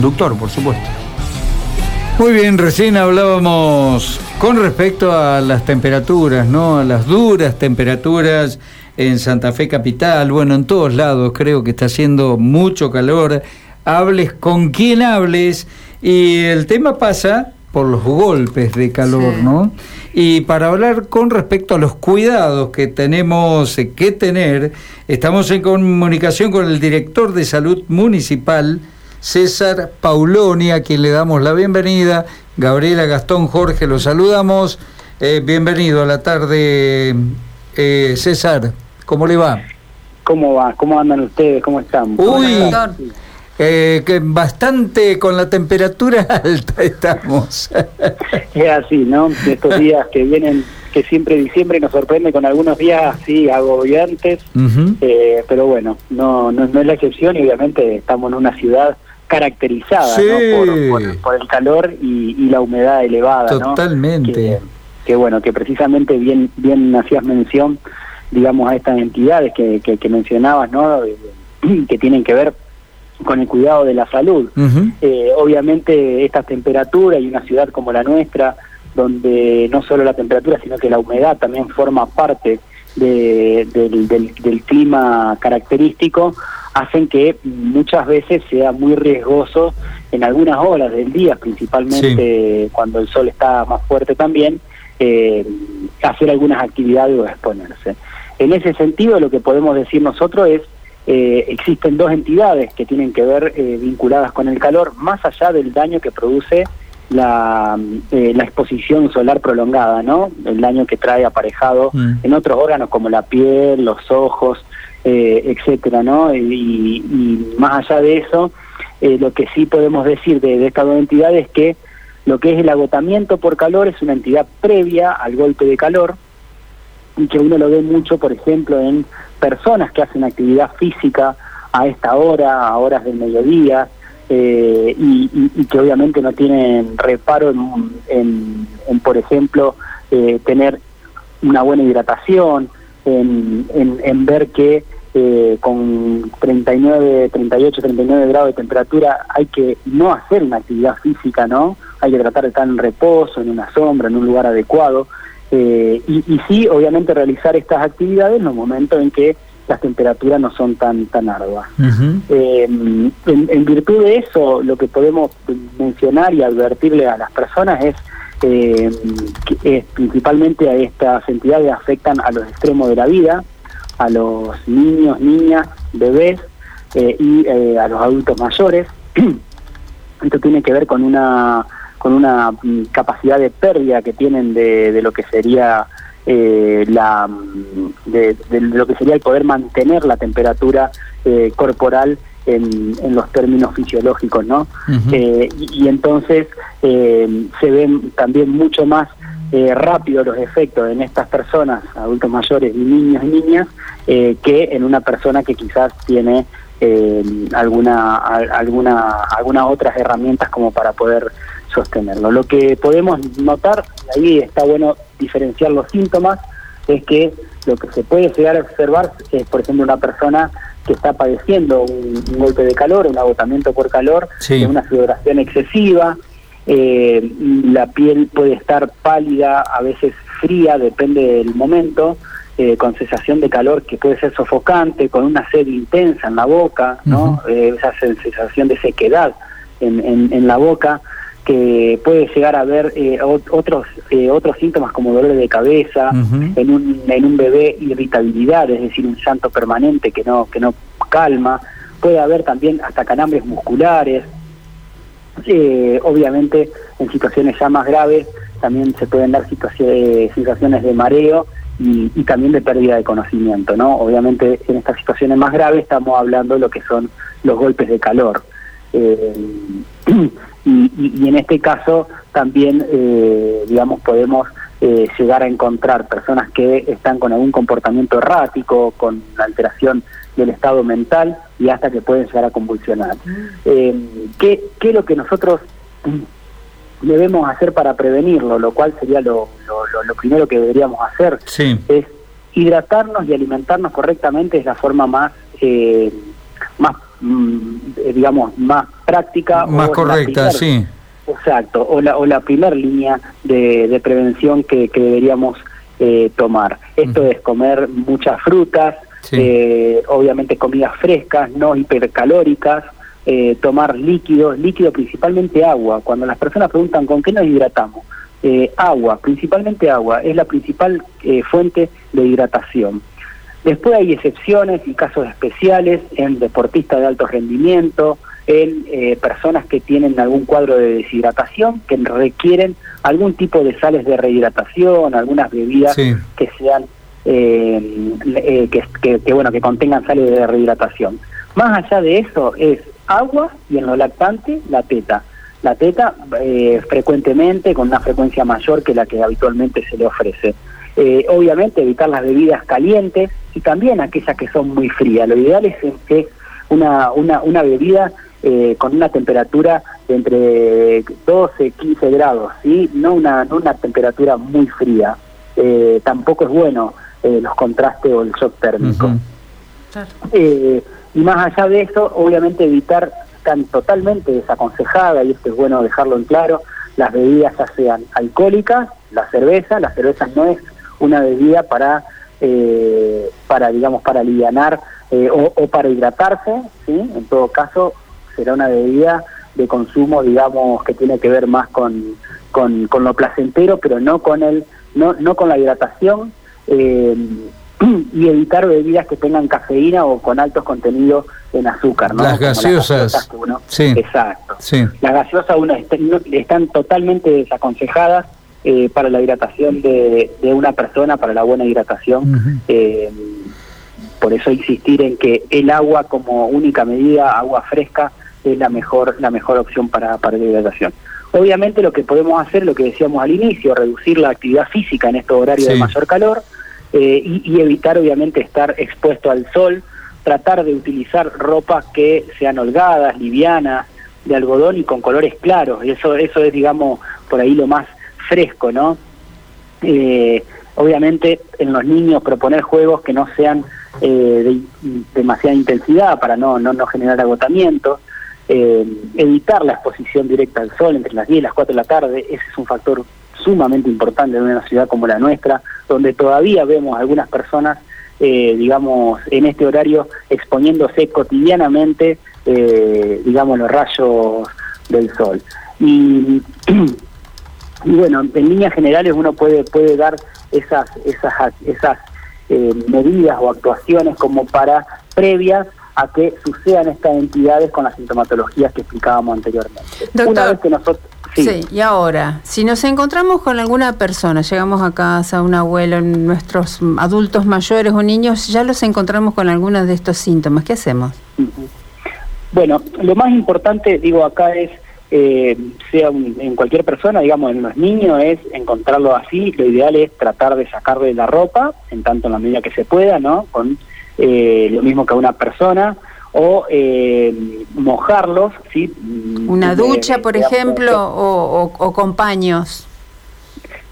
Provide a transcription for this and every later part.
conductor, por supuesto. Muy bien, recién hablábamos con respecto a las temperaturas, ¿no? A las duras temperaturas en Santa Fe Capital, bueno, en todos lados creo que está haciendo mucho calor. Hables con quien hables y el tema pasa por los golpes de calor, Sí. ¿no? Y para hablar con respecto a los cuidados que tenemos que tener, estamos en comunicación con el director de salud municipal, César Pauloni, a quien le damos la bienvenida. Gabriela Gastón Jorge, lo saludamos. Eh, bienvenido a la tarde, eh, César. ¿Cómo le va? ¿Cómo va? ¿Cómo andan ustedes? ¿Cómo están? Uy, eh, que bastante con la temperatura alta estamos. Es así, ¿no? De estos días que vienen, que siempre diciembre nos sorprende con algunos días así agobiantes, eh, pero bueno, no, no, no es la excepción y obviamente estamos en una ciudad caracterizada Sí. ¿no? por, por- por el calor y, y la humedad elevada, ¿no? Totalmente. Que, que bueno, que precisamente bien, bien hacías mención, digamos, a estas entidades que, que, que mencionabas, ¿no? Que tienen que ver con el cuidado de la salud. Eh, obviamente esta temperatura y una ciudad como la nuestra, donde no solo la temperatura, sino que la humedad también forma parte de- del, del- del clima característico, hacen que muchas veces sea muy riesgoso en algunas horas del día, principalmente cuando el sol está más fuerte también, eh, hacer algunas actividades o exponerse. En ese sentido, lo que podemos decir nosotros es eh, existen dos entidades que tienen que ver eh, vinculadas con el calor, más allá del daño que produce la, eh, la exposición solar prolongada, ¿no? El daño que trae aparejado Mm. en otros órganos como la piel, los ojos, eh, etcétera, ¿no? Y, más allá de eso, eh, lo que sí podemos decir de, estas dos entidades es que lo que es el agotamiento por calor es una entidad previa al golpe de calor, y que uno lo ve mucho, por ejemplo, en personas que hacen actividad física a esta hora, a horas del mediodía, eh, y, que obviamente no tienen reparo en, por ejemplo, eh, tener una buena hidratación, en, en- en ver que eh, con 39, 38, 39 grados de temperatura hay que no hacer una actividad física, ¿no? Hay que tratar de estar en reposo, en una sombra, en un lugar adecuado. Eh, y, y sí, obviamente, realizar estas actividades en los momentos en que las temperaturas no son tan, tan arduas. Eh, en, en virtud de eso, lo que podemos mencionar y advertirle a las personas es eh, principalmente a estas entidades afectan a los extremos de la vida, a los niños, niñas, bebés eh, y eh, a los adultos mayores. Esto tiene que ver con una con una mm, capacidad de pérdida que tienen de, de lo que sería eh, la mm, de, de lo que sería el poder mantener la temperatura eh, corporal en, en los términos fisiológicos, ¿no? Eh, y, y entonces eh, se ven también mucho más eh, rápido los efectos en estas personas, adultos mayores y niños y niñas, eh, que en una persona que quizás tiene eh, alguna, al- alguna, algunas otras herramientas como para poder sostenerlo. Lo que podemos notar, y ahí está bueno diferenciar los síntomas, es que lo que se puede llegar a observar es, por ejemplo, una persona que está padeciendo un, un golpe de calor, un agotamiento por calor, Sí. una sudoración excesiva, eh, la piel puede estar pálida, a veces fría, depende del momento, eh, con sensación de calor que puede ser sofocante, con una sed intensa en la boca, ¿no? Eh, esa sensación de sequedad en, en- en la boca, que puede llegar a haber eh, ot- otros eh, otros síntomas como dolor de cabeza, en un en un bebé irritabilidad, es decir, un llanto permanente que no que no calma, puede haber también hasta calambres musculares, eh, obviamente en situaciones ya más graves también se pueden dar situaciones, situaciones de mareo y, y también de pérdida de conocimiento, ¿no? Obviamente en estas situaciones más graves estamos hablando de lo que son los golpes de calor. Eh, y, y- y en este caso también, eh, digamos, podemos eh, llegar a encontrar personas que están con algún comportamiento errático, con alteración del estado mental y hasta que pueden llegar a convulsionar. Eh, ¿qué, ¿Qué es lo que nosotros debemos hacer para prevenirlo? Lo cual sería lo, lo- lo- primero que deberíamos hacer Sí. es hidratarnos y alimentarnos correctamente es la forma más eh, más mm, digamos, más práctica. Más correcta, sí. Exacto, o la, o la primera línea de, prevención que, deberíamos eh, tomar. Esto es comer muchas frutas, eh, obviamente comidas frescas, no hipercalóricas, eh, tomar líquidos, líquido principalmente agua. Cuando las personas preguntan con qué nos hidratamos, agua, principalmente agua, es la principal fuente de hidratación. Después hay excepciones y casos especiales en deportistas de alto rendimiento, en eh, personas que tienen algún cuadro de deshidratación, que requieren algún tipo de sales de rehidratación, algunas bebidas que sean eh, eh, que, bueno que contengan sales de rehidratación. Más allá de eso es agua y en lo lactante la teta. La teta frecuentemente con una frecuencia mayor que la que habitualmente se le ofrece. obviamente evitar las bebidas calientes y también aquellas que son muy frías. Lo ideal es que una, una, una bebida eh, con una temperatura de entre 12 y 15 grados, ¿sí? no, una, no una temperatura muy fría. Eh, tampoco es bueno eh, los contrastes o el shock térmico. y más allá de eso, obviamente evitar tan totalmente desaconsejada, y esto es bueno dejarlo en claro, las bebidas ya sean alcohólicas, la cerveza, la cerveza no es una bebida para, para digamos, para alivianar o, o, para hidratarse, ¿sí? en todo caso será una bebida de consumo, digamos, que tiene que ver más con, con, lo placentero, pero no con el, no, no con la hidratación, eh, y evitar bebidas que tengan cafeína o con altos contenidos en azúcar, ¿no? Las gaseosas. sí. Exacto. Sí. Las gaseosas uno están totalmente desaconsejadas eh, para la hidratación de, de, una persona, para la buena hidratación. eh, por eso insistir en que el agua como única medida, agua fresca, es la mejor, la mejor opción para, para la hidratación. Obviamente lo que podemos hacer, lo que decíamos al inicio, reducir la actividad física en estos horarios de mayor calor eh, y, evitar obviamente estar expuesto al sol, tratar de utilizar ropas que sean holgadas, livianas, de algodón y con colores claros. Y eso, eso es, digamos, por ahí lo más fresco, ¿no? Eh, obviamente en los niños proponer juegos que no sean eh, de demasiada intensidad para no, no, no generar agotamiento. Eh, evitar la exposición directa al sol entre las 10 y las 4 de la tarde, ese es un factor sumamente importante en una ciudad como la nuestra, donde todavía vemos algunas personas, digamos, en este horario exponiéndose cotidianamente, digamos, los rayos del sol. Y, y, bueno, en líneas generales uno puede, puede dar esas, esas, esas medidas o actuaciones como para previas a que sucedan estas entidades con las sintomatologías que explicábamos anteriormente. Una vez que nosotros... Sí. y ahora, si nos encontramos con alguna persona, llegamos a casa, un abuelo, nuestros adultos mayores o niños, ya los encontramos con algunos de estos síntomas, ¿qué hacemos? Bueno, lo más importante, digo, acá es, eh, sea en cualquier persona, digamos, en los niños, es encontrarlo así, lo ideal es tratar de sacarle la ropa, en tanto en la medida que se pueda, ¿no? Con eh, lo mismo que a una persona, o eh, mojarlos, ¿sí? Una ducha, por ejemplo, o, o, con paños.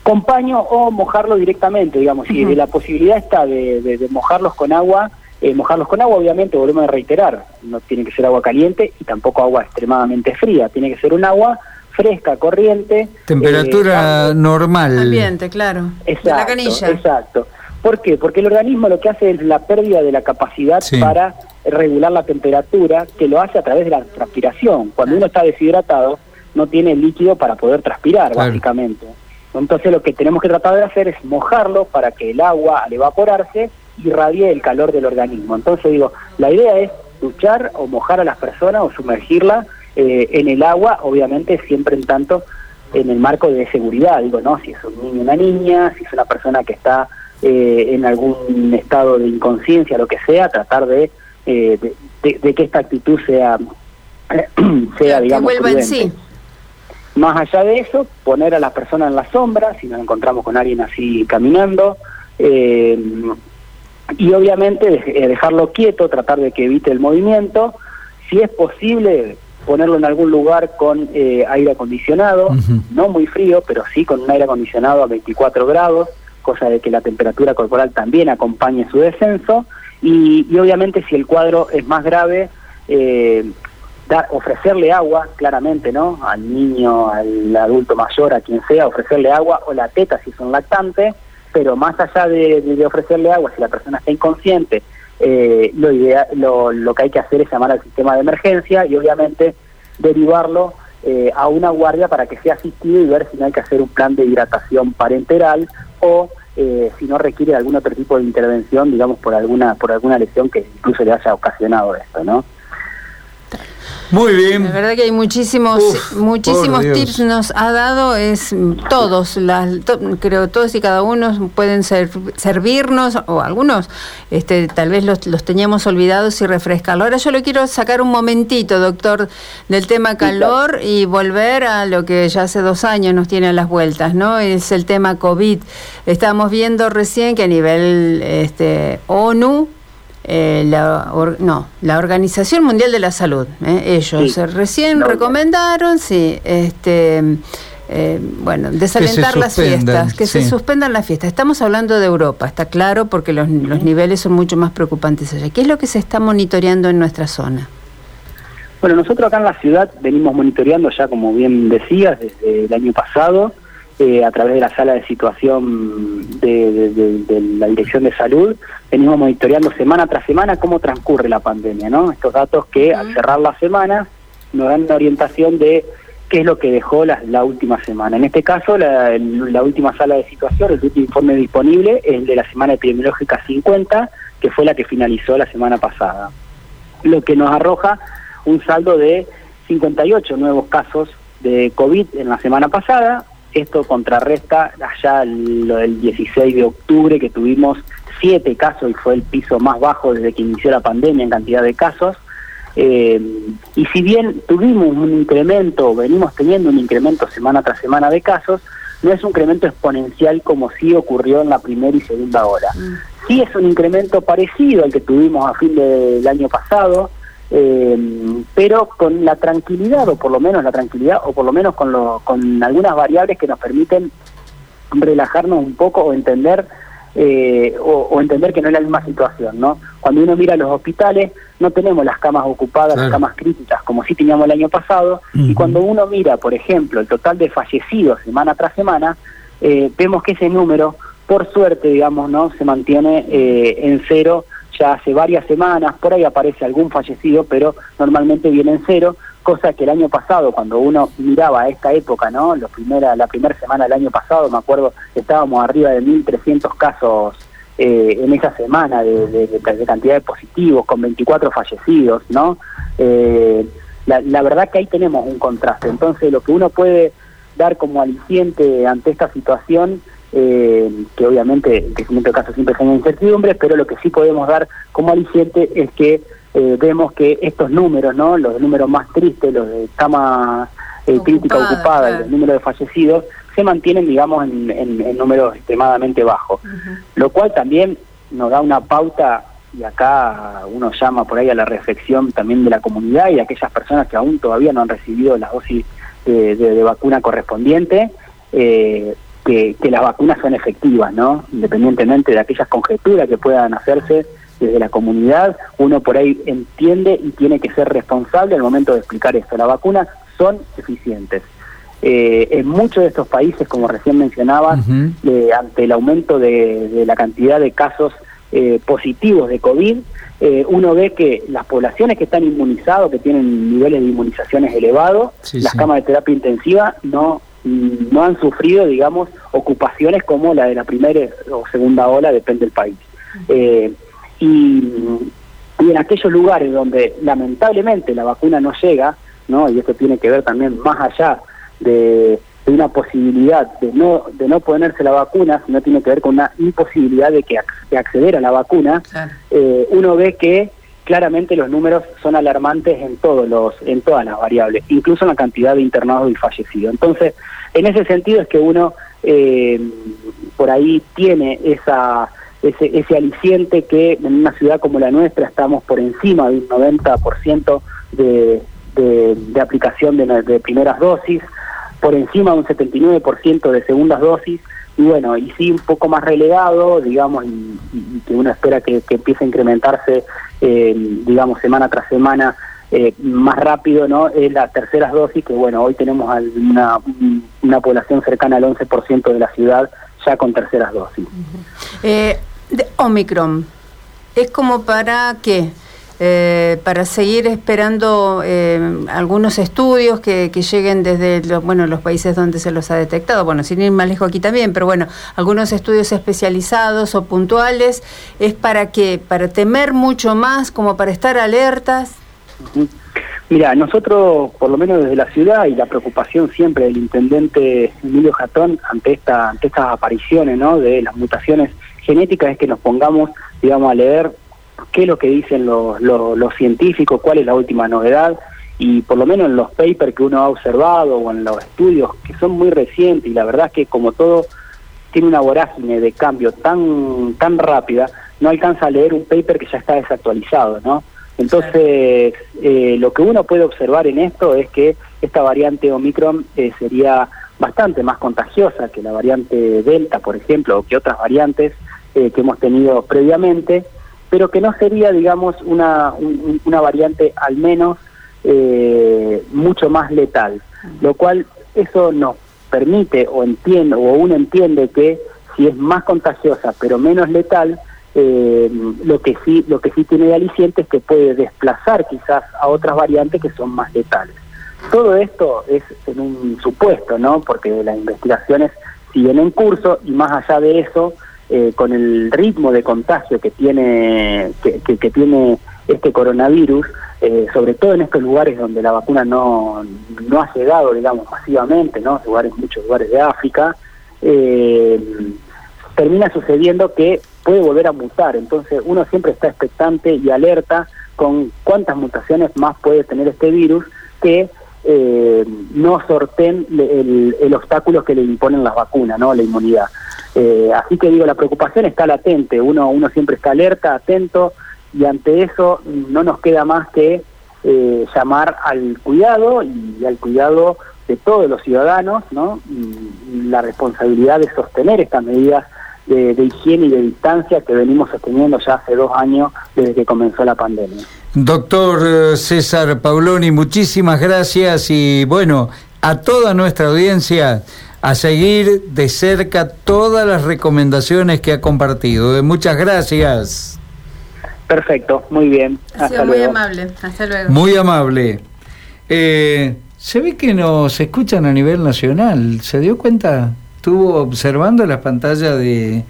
Con paño o mojarlo directamente, digamos, si la posibilidad está de, mojarlos con agua, eh, mojarlos con agua, obviamente, volvemos a reiterar, no tiene que ser agua caliente y tampoco agua extremadamente fría, tiene que ser un agua fresca, corriente. Temperatura normal. Ambiente, claro. Exacto, la canilla. Exacto. ¿Por qué? Porque el organismo lo que hace es la pérdida de la capacidad para regular la temperatura, que lo hace a través de la transpiración. Cuando uno está deshidratado, no tiene líquido para poder transpirar, básicamente. Entonces lo que tenemos que tratar de hacer es mojarlo para que el agua, al evaporarse, irradie el calor del organismo. Entonces digo, la idea es duchar o mojar a las personas o sumergirla eh, en el agua, obviamente siempre en tanto en el marco de seguridad. Digo, no, si es un niño o una niña, si es una persona que está eh, en algún estado de inconsciencia, lo que sea, tratar de, eh, de, que esta actitud sea, sea digamos, en sí. Más allá de eso, poner a las personas en la sombra, si nos encontramos con alguien así caminando, eh, y obviamente dejarlo quieto, tratar de que evite el movimiento, si es posible ponerlo en algún lugar con aire acondicionado, no muy frío, pero sí con un aire acondicionado a 24 grados, cosa de que la temperatura corporal también acompañe su descenso. Y, obviamente si el cuadro es más grave, eh, dar, ofrecerle agua, claramente, ¿no? Al niño, al adulto mayor, a quien sea, ofrecerle agua o la teta si son lactantes, pero más allá de, ofrecerle agua, si la persona está inconsciente, eh, lo, que hay que hacer es llamar al sistema de emergencia y obviamente derivarlo eh, a una guardia para que sea asistido y ver si no hay que hacer un plan de hidratación parenteral o eh, si no requiere algún otro tipo de intervención, digamos, por alguna, por alguna lesión que incluso le haya ocasionado esto, ¿no? Muy bien. La verdad que hay muchísimos, muchísimos tips nos ha dado, es todos, las, creo todos y cada uno pueden ser, servirnos, o algunos este, tal vez los, los teníamos olvidados y refrescarlo. Ahora yo lo quiero sacar un momentito, doctor, del tema calor y volver a lo que ya hace dos años nos tiene a las vueltas, ¿no? Es el tema COVID. Estábamos viendo recién que a nivel este, ONU, eh, la, no, la Organización Mundial de la Salud. Eh, ellos recién recomendaron, sí, este, eh, bueno, desalentar las fiestas, que se suspendan las fiestas. Estamos hablando de Europa, está claro, porque los, los niveles son mucho más preocupantes allá. ¿Qué es lo que se está monitoreando en nuestra zona? Bueno, nosotros acá en la ciudad venimos monitoreando ya, como bien decías, desde el año pasado. Eh, a través de la sala de situación de, la Dirección de Salud, venimos monitoreando semana tras semana cómo transcurre la pandemia, ¿no? Estos datos que al cerrar la semana nos dan una orientación de qué es lo que dejó la, última semana. En este caso, la, la, última sala de situación, el último informe disponible es el de la semana epidemiológica 50, que fue la que finalizó la semana pasada. Lo que nos arroja un saldo de 58 nuevos casos de COVID en la semana pasada, esto contrarresta allá lo del 16 de octubre que tuvimos siete casos y fue el piso más bajo desde que inició la pandemia en cantidad de casos. Eh, y si bien tuvimos un incremento, venimos teniendo un incremento semana tras semana de casos, no es un incremento exponencial como sí ocurrió en la primera y segunda hora. Mm. Sí es un incremento parecido al que tuvimos a fin del año pasado, eh, pero con la tranquilidad, o por lo menos la tranquilidad, o por lo menos con, lo, con algunas variables que nos permiten relajarnos un poco o entender eh, o, entender que no es la misma situación, ¿no? Cuando uno mira los hospitales, no tenemos las camas ocupadas, las camas críticas, como sí teníamos el año pasado, y cuando uno mira, por ejemplo, el total de fallecidos semana tras semana, eh, vemos que ese número, por suerte, digamos, ¿no? Se mantiene eh, en cero ya hace varias semanas, por ahí aparece algún fallecido, pero normalmente viene en cero, cosa que el año pasado, cuando uno miraba esta época, ¿no? Primera, la primera semana del año pasado, me acuerdo, estábamos arriba de 1.300 casos eh, en esa semana de, cantidad de positivos, con 24 fallecidos, ¿no? Eh, la, la verdad que ahí tenemos un contraste. Entonces, lo que uno puede dar como aliciente ante esta situación eh, que obviamente en crecimiento de casos siempre genera incertidumbre, pero lo que sí podemos dar como aliciente es que eh, vemos que estos números, ¿no? los números más tristes, los de cama eh, crítica ocupada y los números de fallecidos, se mantienen, digamos, en, números extremadamente bajos, lo cual también nos da una pauta y acá uno llama por ahí a la reflexión también de la comunidad y de aquellas personas que aún todavía no han recibido la dosis de, vacuna correspondiente, eh, que, las vacunas son efectivas, ¿no? Independientemente de aquellas conjeturas que puedan hacerse desde la comunidad, uno por ahí entiende y tiene que ser responsable al momento de explicar esto. Las vacunas son eficientes. Eh, en muchos de estos países, como recién mencionaba, eh, ante el aumento de, la cantidad de casos eh, positivos de COVID, uno ve que las poblaciones que están inmunizadas, que tienen niveles de inmunizaciones elevados, las camas de terapia intensiva no no han sufrido, digamos, ocupaciones como la de la primera o segunda ola, depende del país. Eh, y, en aquellos lugares donde lamentablemente la vacuna no llega, ¿no? y esto tiene que ver también más allá de, una posibilidad de no, de no ponerse la vacuna, sino tiene que ver con una imposibilidad de, que, acceder a la vacuna, eh, uno ve que claramente los números son alarmantes en todos los en todas las variables, incluso en la cantidad de internados y fallecidos. Entonces, en ese sentido es que uno eh, por ahí tiene esa ese, ese aliciente que en una ciudad como la nuestra estamos por encima de un 90% de, de, de aplicación de, de primeras dosis, por encima de un 79% de segundas dosis, y bueno, y sí un poco más relegado, digamos, y, que uno espera que, empiece a incrementarse, eh, digamos, semana tras semana eh, más rápido no es las terceras dosis, que bueno, hoy tenemos una, una población cercana al 11% de la ciudad ya con terceras dosis. Eh, Omicron, ¿es como para qué? Eh, para seguir esperando eh, algunos estudios que, lleguen desde los, bueno, los países donde se los ha detectado, bueno, sin ir más lejos aquí también, pero bueno, algunos estudios especializados o puntuales, ¿es para qué? ¿Para temer mucho más, como para estar alertas? Mira, nosotros, por lo menos desde la ciudad, y la preocupación siempre del intendente Emilio Jatón ante, esta, ante estas apariciones ¿no? de las mutaciones genéticas, es que nos pongamos, digamos, a leer qué es lo que dicen los, los, científicos, cuál es la última novedad, y por lo menos en los papers que uno ha observado o en los estudios que son muy recientes, y la verdad es que como todo tiene una vorágine de cambio tan, tan rápida, no alcanza a leer un paper que ya está desactualizado, ¿no? Entonces, eh, lo que uno puede observar en esto es que esta variante Omicron eh, sería bastante más contagiosa que la variante Delta, por ejemplo, o que otras variantes eh, que hemos tenido previamente, pero que no sería, digamos, una, una variante al menos eh, mucho más letal, lo cual eso nos permite o entiende o uno entiende que si es más contagiosa pero menos letal, eh, lo que sí lo que sí tiene de aliciente es que puede desplazar quizás a otras variantes que son más letales. Todo esto es en un supuesto, ¿no? Porque las investigaciones siguen en curso y más allá de eso, eh, con el ritmo de contagio que tiene que, tiene este coronavirus, eh, sobre todo en estos lugares donde la vacuna no, no ha llegado, digamos, masivamente, ¿no? Lugares, muchos lugares de África, eh, termina sucediendo que puede volver a mutar. Entonces uno siempre está expectante y alerta con cuántas mutaciones más puede tener este virus que no sorten el, el, obstáculo que le imponen las vacunas, ¿no? La inmunidad. Eh, así que digo, la preocupación está latente, uno, uno siempre está alerta, atento, y ante eso no nos queda más que eh, llamar al cuidado y al cuidado de todos los ciudadanos, ¿no? la responsabilidad de sostener estas medidas de, de, higiene y de distancia que venimos sosteniendo ya hace dos años desde que comenzó la pandemia. Doctor eh, César Pauloni, muchísimas gracias y bueno, a toda nuestra audiencia a seguir de cerca todas las recomendaciones que ha compartido. Muchas gracias. Perfecto, muy bien. Ha muy amable. Hasta luego. Muy amable. Eh, se ve que nos escuchan a nivel nacional. ¿Se dio cuenta? ¿Estuvo observando las pantallas de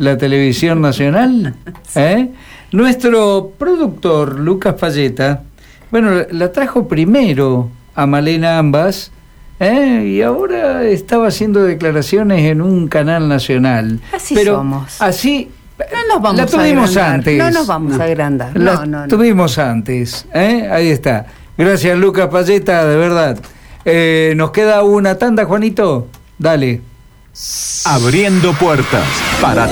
la televisión nacional? ¿Eh? Nuestro productor, Lucas Falleta, bueno, la trajo primero a Malena Ambas ¿Eh? y ahora estaba haciendo declaraciones en un canal nacional. Así Pero somos. Así no nos vamos la tuvimos antes. No nos vamos a agrandar. La tuvimos antes. ¿eh? Ahí está. Gracias, Lucas Payeta, de verdad. Eh, nos queda una tanda, Juanito. Dale. Abriendo puertas para